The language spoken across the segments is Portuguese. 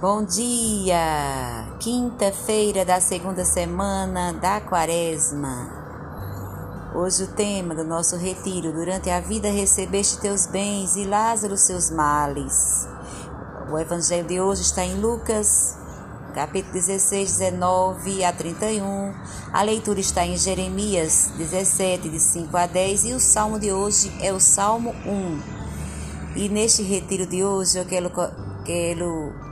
Bom dia! Quinta-feira da segunda semana da Quaresma. Hoje o tema do nosso retiro: Durante a vida recebeste teus bens e Lázaro seus males. O evangelho de hoje está em Lucas, capítulo 16, 19 a 31. A leitura está em Jeremias 17, de 5 a 10. E o salmo de hoje é o Salmo 1. E neste retiro de hoje eu quero, quero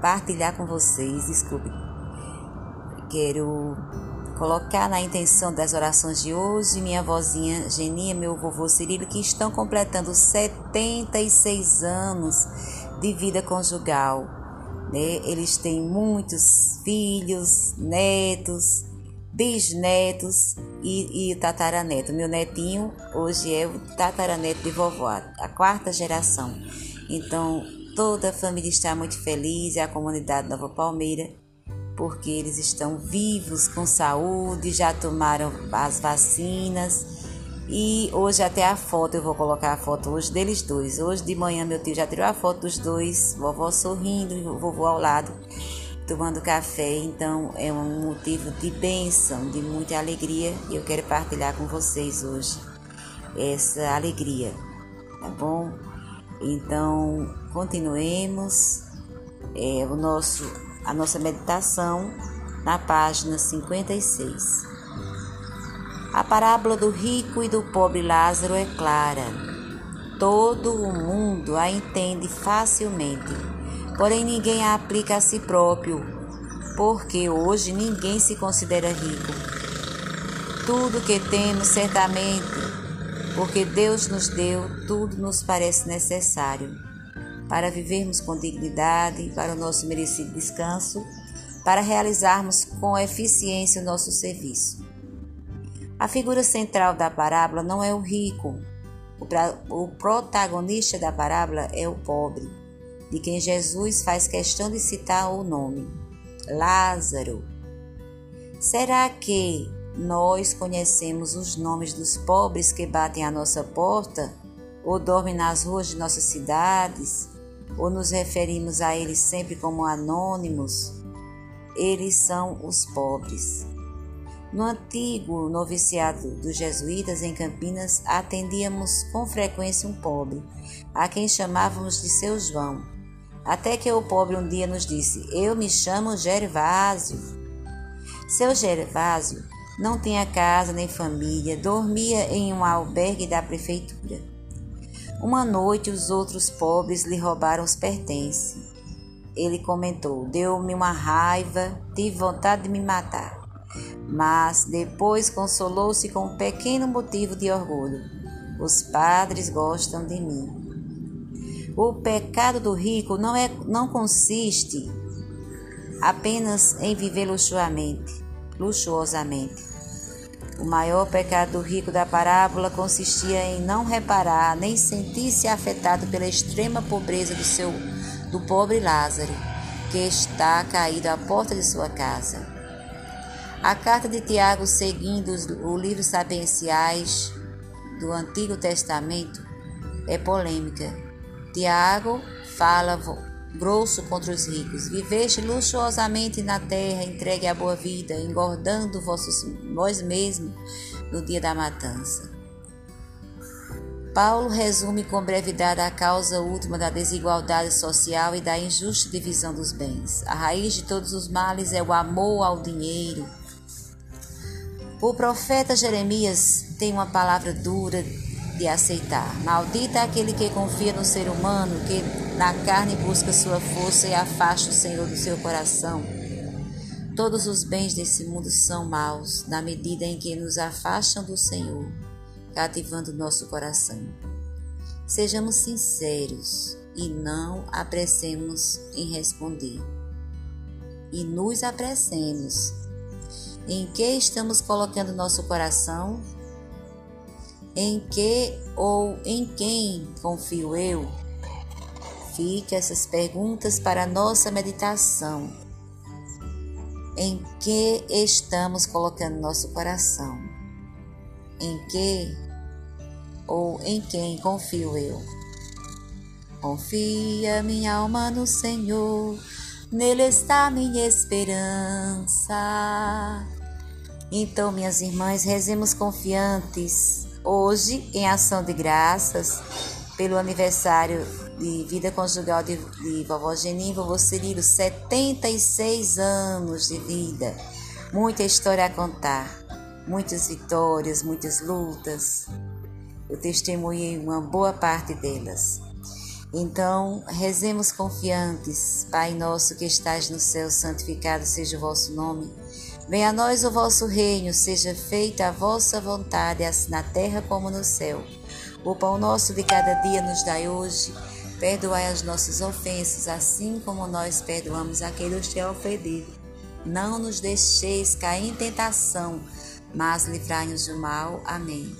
partilhar com vocês, desculpe. Quero colocar na intenção das orações de hoje minha vozinha Genia, meu vovô Cirilo, que estão completando 76 anos de vida conjugal. Né? Eles têm muitos filhos, netos, bisnetos e, e tataraneto. Meu netinho hoje é o tataraneto de vovó, a quarta geração. Então, Toda a família está muito feliz e a comunidade Nova Palmeira, porque eles estão vivos, com saúde, já tomaram as vacinas. E hoje até a foto, eu vou colocar a foto hoje deles dois. Hoje de manhã meu tio já tirou a foto dos dois, vovó sorrindo e vovô ao lado, tomando café. Então é um motivo de bênção, de muita alegria e eu quero partilhar com vocês hoje essa alegria, tá bom? Então, continuemos é, o nosso, a nossa meditação na página 56. A parábola do rico e do pobre Lázaro é clara. Todo o mundo a entende facilmente, porém ninguém a aplica a si próprio, porque hoje ninguém se considera rico. Tudo que temos certamente porque Deus nos deu, tudo nos parece necessário para vivermos com dignidade, para o nosso merecido descanso, para realizarmos com eficiência o nosso serviço. A figura central da parábola não é o rico, o protagonista da parábola é o pobre, de quem Jesus faz questão de citar o nome, Lázaro. Será que nós conhecemos os nomes dos pobres que batem à nossa porta, ou dormem nas ruas de nossas cidades, ou nos referimos a eles sempre como anônimos. Eles são os pobres. No antigo noviciado dos jesuítas em Campinas, atendíamos com frequência um pobre, a quem chamávamos de seu João. Até que o pobre um dia nos disse: Eu me chamo Gervásio. Seu Gervásio não tinha casa nem família, dormia em um albergue da prefeitura. Uma noite, os outros pobres lhe roubaram os pertences. Ele comentou: Deu-me uma raiva, tive vontade de me matar. Mas depois consolou-se com um pequeno motivo de orgulho: Os padres gostam de mim. O pecado do rico não, é, não consiste apenas em viver luxuosamente, luxuosamente. O maior pecado do rico da parábola consistia em não reparar nem sentir-se afetado pela extrema pobreza do seu do pobre Lázaro, que está caído à porta de sua casa. A carta de Tiago, seguindo os livros sapienciais do Antigo Testamento, é polêmica. Tiago fala grosso contra os ricos. Viveste luxuosamente na terra, entregue a boa vida, engordando vossos, vós mesmos no dia da matança. Paulo resume com brevidade a causa última da desigualdade social e da injusta divisão dos bens. A raiz de todos os males é o amor ao dinheiro. O profeta Jeremias tem uma palavra dura de aceitar. Maldita é aquele que confia no ser humano, que na carne busca sua força e afasta o Senhor do seu coração. Todos os bens desse mundo são maus, na medida em que nos afastam do Senhor, cativando nosso coração. Sejamos sinceros e não apressemos em responder. E nos apressemos. Em que estamos colocando nosso coração em que ou em quem confio eu? Fique essas perguntas para nossa meditação. Em que estamos colocando nosso coração? Em que ou em quem confio eu? Confia minha alma no Senhor, nele está minha esperança. Então, minhas irmãs, rezemos confiantes hoje em ação de graças pelo aniversário de vida conjugal de, de vovó Genim e vovô Cirilo, 76 anos de vida. Muita história a contar, muitas vitórias, muitas lutas. Eu testemunhei uma boa parte delas. Então, rezemos confiantes, Pai nosso que estás no céu, santificado seja o vosso nome. Venha a nós o vosso reino, seja feita a vossa vontade, assim na terra como no céu. O pão nosso de cada dia nos dai hoje. Perdoai as nossas ofensas, assim como nós perdoamos a quem nos ofendido. Não nos deixeis cair em tentação, mas livrai-nos do mal. Amém.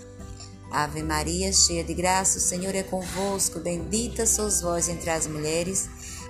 Ave Maria, cheia de graça, o Senhor é convosco. Bendita sois vós entre as mulheres.